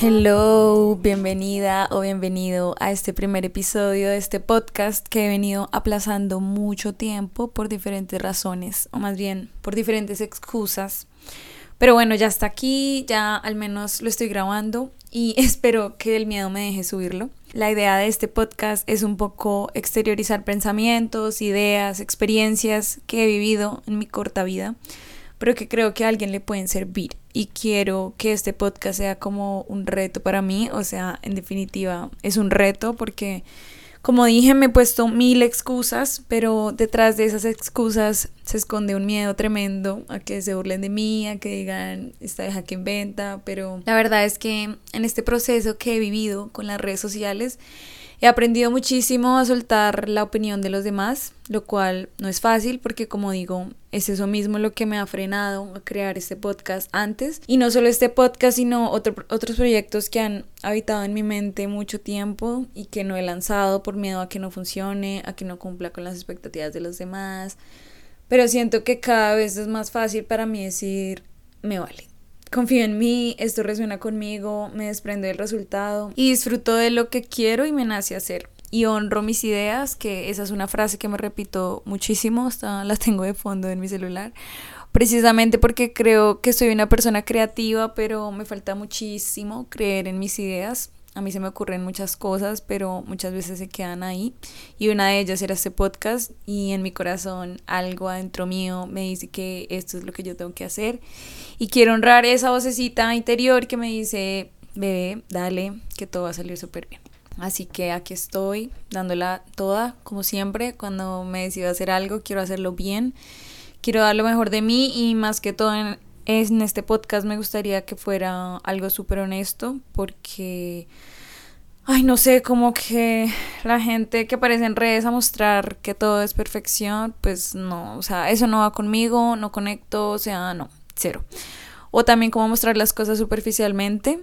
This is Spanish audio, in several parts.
Hello, bienvenida o bienvenido a este primer episodio de este podcast que he venido aplazando mucho tiempo por diferentes razones, o más bien por diferentes excusas. Pero bueno, ya está aquí, ya al menos lo estoy grabando y espero que el miedo me deje subirlo. La idea de este podcast es un poco exteriorizar pensamientos, ideas, experiencias que he vivido en mi corta vida, pero que creo que a alguien le pueden servir. Y quiero que este podcast sea como un reto para mí, o sea, en definitiva es un reto porque como dije, me he puesto mil excusas, pero detrás de esas excusas se esconde un miedo tremendo a que se burlen de mí, a que digan, esta deja que inventa, pero la verdad es que en este proceso que he vivido con las redes sociales, He aprendido muchísimo a soltar la opinión de los demás, lo cual no es fácil porque como digo, es eso mismo lo que me ha frenado a crear este podcast antes. Y no solo este podcast, sino otros proyectos que han habitado en mi mente mucho tiempo y que no he lanzado por miedo a que no funcione, a que no cumpla con las expectativas de los demás. Pero siento que cada vez es más fácil para mí decir, me vale confío en mí, esto resuena conmigo, me desprendo del resultado y disfruto de lo que quiero y me nace hacer. Y honro mis ideas, que esa es una frase que me repito muchísimo, hasta la tengo de fondo en mi celular, precisamente porque creo que soy una persona creativa, pero me falta muchísimo creer en mis ideas. A mí se me ocurren muchas cosas, pero muchas veces se quedan ahí. Y una de ellas era este podcast y en mi corazón algo adentro mío me dice que esto es lo que yo tengo que hacer. Y quiero honrar esa vocecita interior que me dice, bebé, dale, que todo va a salir súper bien. Así que aquí estoy, dándola toda, como siempre. Cuando me decido hacer algo, quiero hacerlo bien. Quiero dar lo mejor de mí y más que todo en, en este podcast me gustaría que fuera algo súper honesto porque, ay, no sé, como que la gente que aparece en redes a mostrar que todo es perfección, pues no, o sea, eso no va conmigo, no conecto, o sea, no, cero. O también como mostrar las cosas superficialmente.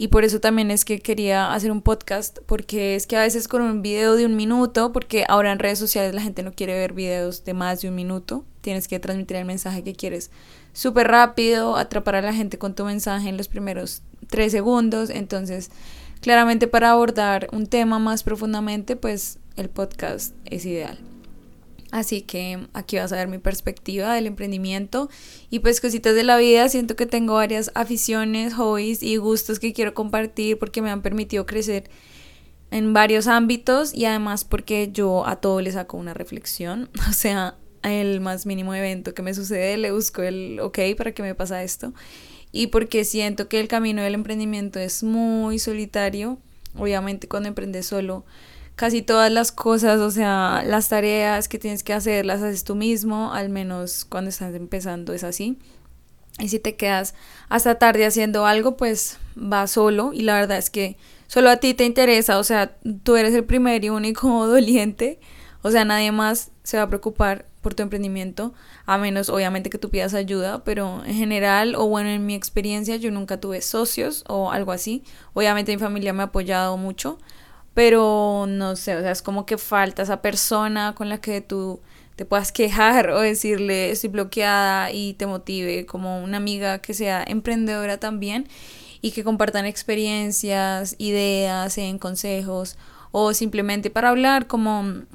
Y por eso también es que quería hacer un podcast, porque es que a veces con un video de un minuto, porque ahora en redes sociales la gente no quiere ver videos de más de un minuto, tienes que transmitir el mensaje que quieres súper rápido, atrapar a la gente con tu mensaje en los primeros tres segundos. Entonces, claramente para abordar un tema más profundamente, pues el podcast es ideal. Así que aquí vas a ver mi perspectiva del emprendimiento y pues cositas de la vida. Siento que tengo varias aficiones, hobbies y gustos que quiero compartir porque me han permitido crecer en varios ámbitos y además porque yo a todo le saco una reflexión. O sea, el más mínimo evento que me sucede, le busco el ok para que me pasa esto. Y porque siento que el camino del emprendimiento es muy solitario. Obviamente cuando emprendes solo, casi todas las cosas, o sea, las tareas que tienes que hacer, las haces tú mismo, al menos cuando estás empezando es así. Y si te quedas hasta tarde haciendo algo, pues va solo. Y la verdad es que solo a ti te interesa, o sea, tú eres el primer y único doliente. O sea, nadie más se va a preocupar por tu emprendimiento, a menos obviamente que tú pidas ayuda, pero en general, o bueno, en mi experiencia, yo nunca tuve socios o algo así. Obviamente mi familia me ha apoyado mucho, pero no sé, o sea, es como que falta esa persona con la que tú te puedas quejar o decirle estoy bloqueada y te motive, como una amiga que sea emprendedora también y que compartan experiencias, ideas, en consejos o simplemente para hablar como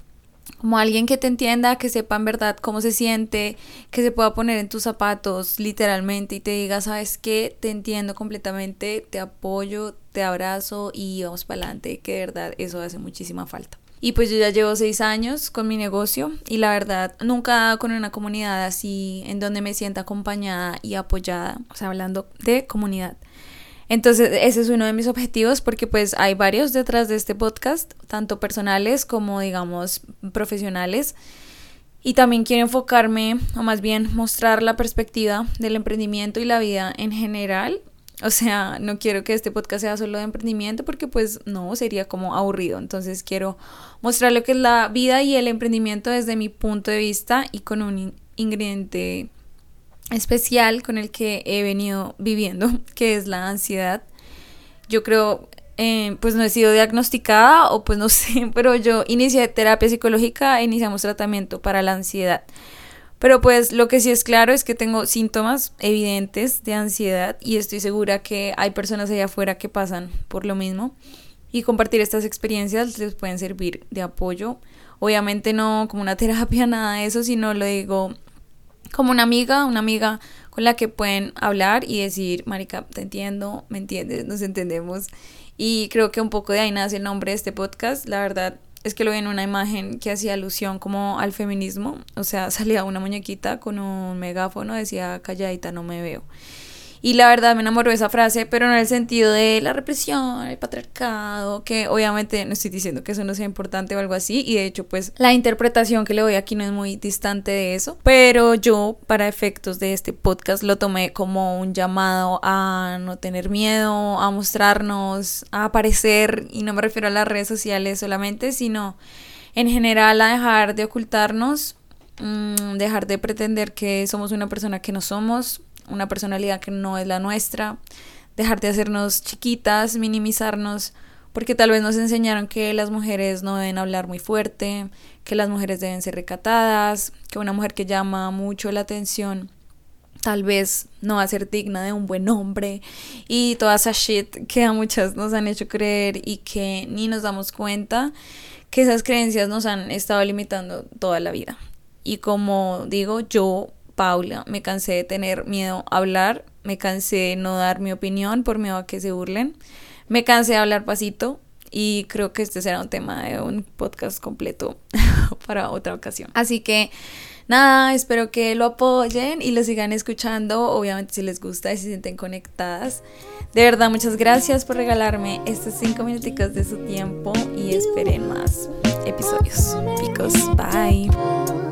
como alguien que te entienda, que sepa en verdad cómo se siente, que se pueda poner en tus zapatos literalmente y te diga, sabes qué, te entiendo completamente, te apoyo, te abrazo y vamos para adelante, que de verdad eso hace muchísima falta. Y pues yo ya llevo seis años con mi negocio y la verdad nunca con una comunidad así en donde me sienta acompañada y apoyada, o sea, hablando de comunidad. Entonces, ese es uno de mis objetivos porque pues hay varios detrás de este podcast, tanto personales como digamos profesionales. Y también quiero enfocarme, o más bien mostrar la perspectiva del emprendimiento y la vida en general. O sea, no quiero que este podcast sea solo de emprendimiento porque pues no, sería como aburrido. Entonces quiero mostrar lo que es la vida y el emprendimiento desde mi punto de vista y con un ingrediente especial con el que he venido viviendo, que es la ansiedad. Yo creo, eh, pues no he sido diagnosticada o pues no sé, pero yo inicié terapia psicológica e iniciamos tratamiento para la ansiedad. Pero pues lo que sí es claro es que tengo síntomas evidentes de ansiedad y estoy segura que hay personas allá afuera que pasan por lo mismo y compartir estas experiencias les pueden servir de apoyo. Obviamente no como una terapia, nada de eso, sino lo digo como una amiga, una amiga con la que pueden hablar y decir, Marica, te entiendo, me entiendes, nos entendemos. Y creo que un poco de ahí nace el nombre de este podcast. La verdad es que lo vi en una imagen que hacía alusión como al feminismo. O sea, salía una muñequita con un megáfono, decía, calladita, no me veo. Y la verdad me enamoró esa frase, pero no en el sentido de la represión, el patriarcado, que obviamente no estoy diciendo que eso no sea importante o algo así, y de hecho pues la interpretación que le doy aquí no es muy distante de eso, pero yo para efectos de este podcast lo tomé como un llamado a no tener miedo, a mostrarnos, a aparecer, y no me refiero a las redes sociales solamente, sino en general a dejar de ocultarnos, mm, dejar de pretender que somos una persona que no somos, una personalidad que no es la nuestra, dejar de hacernos chiquitas, minimizarnos, porque tal vez nos enseñaron que las mujeres no deben hablar muy fuerte, que las mujeres deben ser recatadas, que una mujer que llama mucho la atención tal vez no va a ser digna de un buen hombre y toda esa shit que a muchas nos han hecho creer y que ni nos damos cuenta que esas creencias nos han estado limitando toda la vida. Y como digo, yo Paula, me cansé de tener miedo a hablar, me cansé de no dar mi opinión por miedo a que se burlen, me cansé de hablar pasito y creo que este será un tema de un podcast completo para otra ocasión. Así que nada, espero que lo apoyen y lo sigan escuchando, obviamente si les gusta y se sienten conectadas. De verdad, muchas gracias por regalarme estos cinco minuticos de su tiempo y esperen más episodios. Chicos, bye.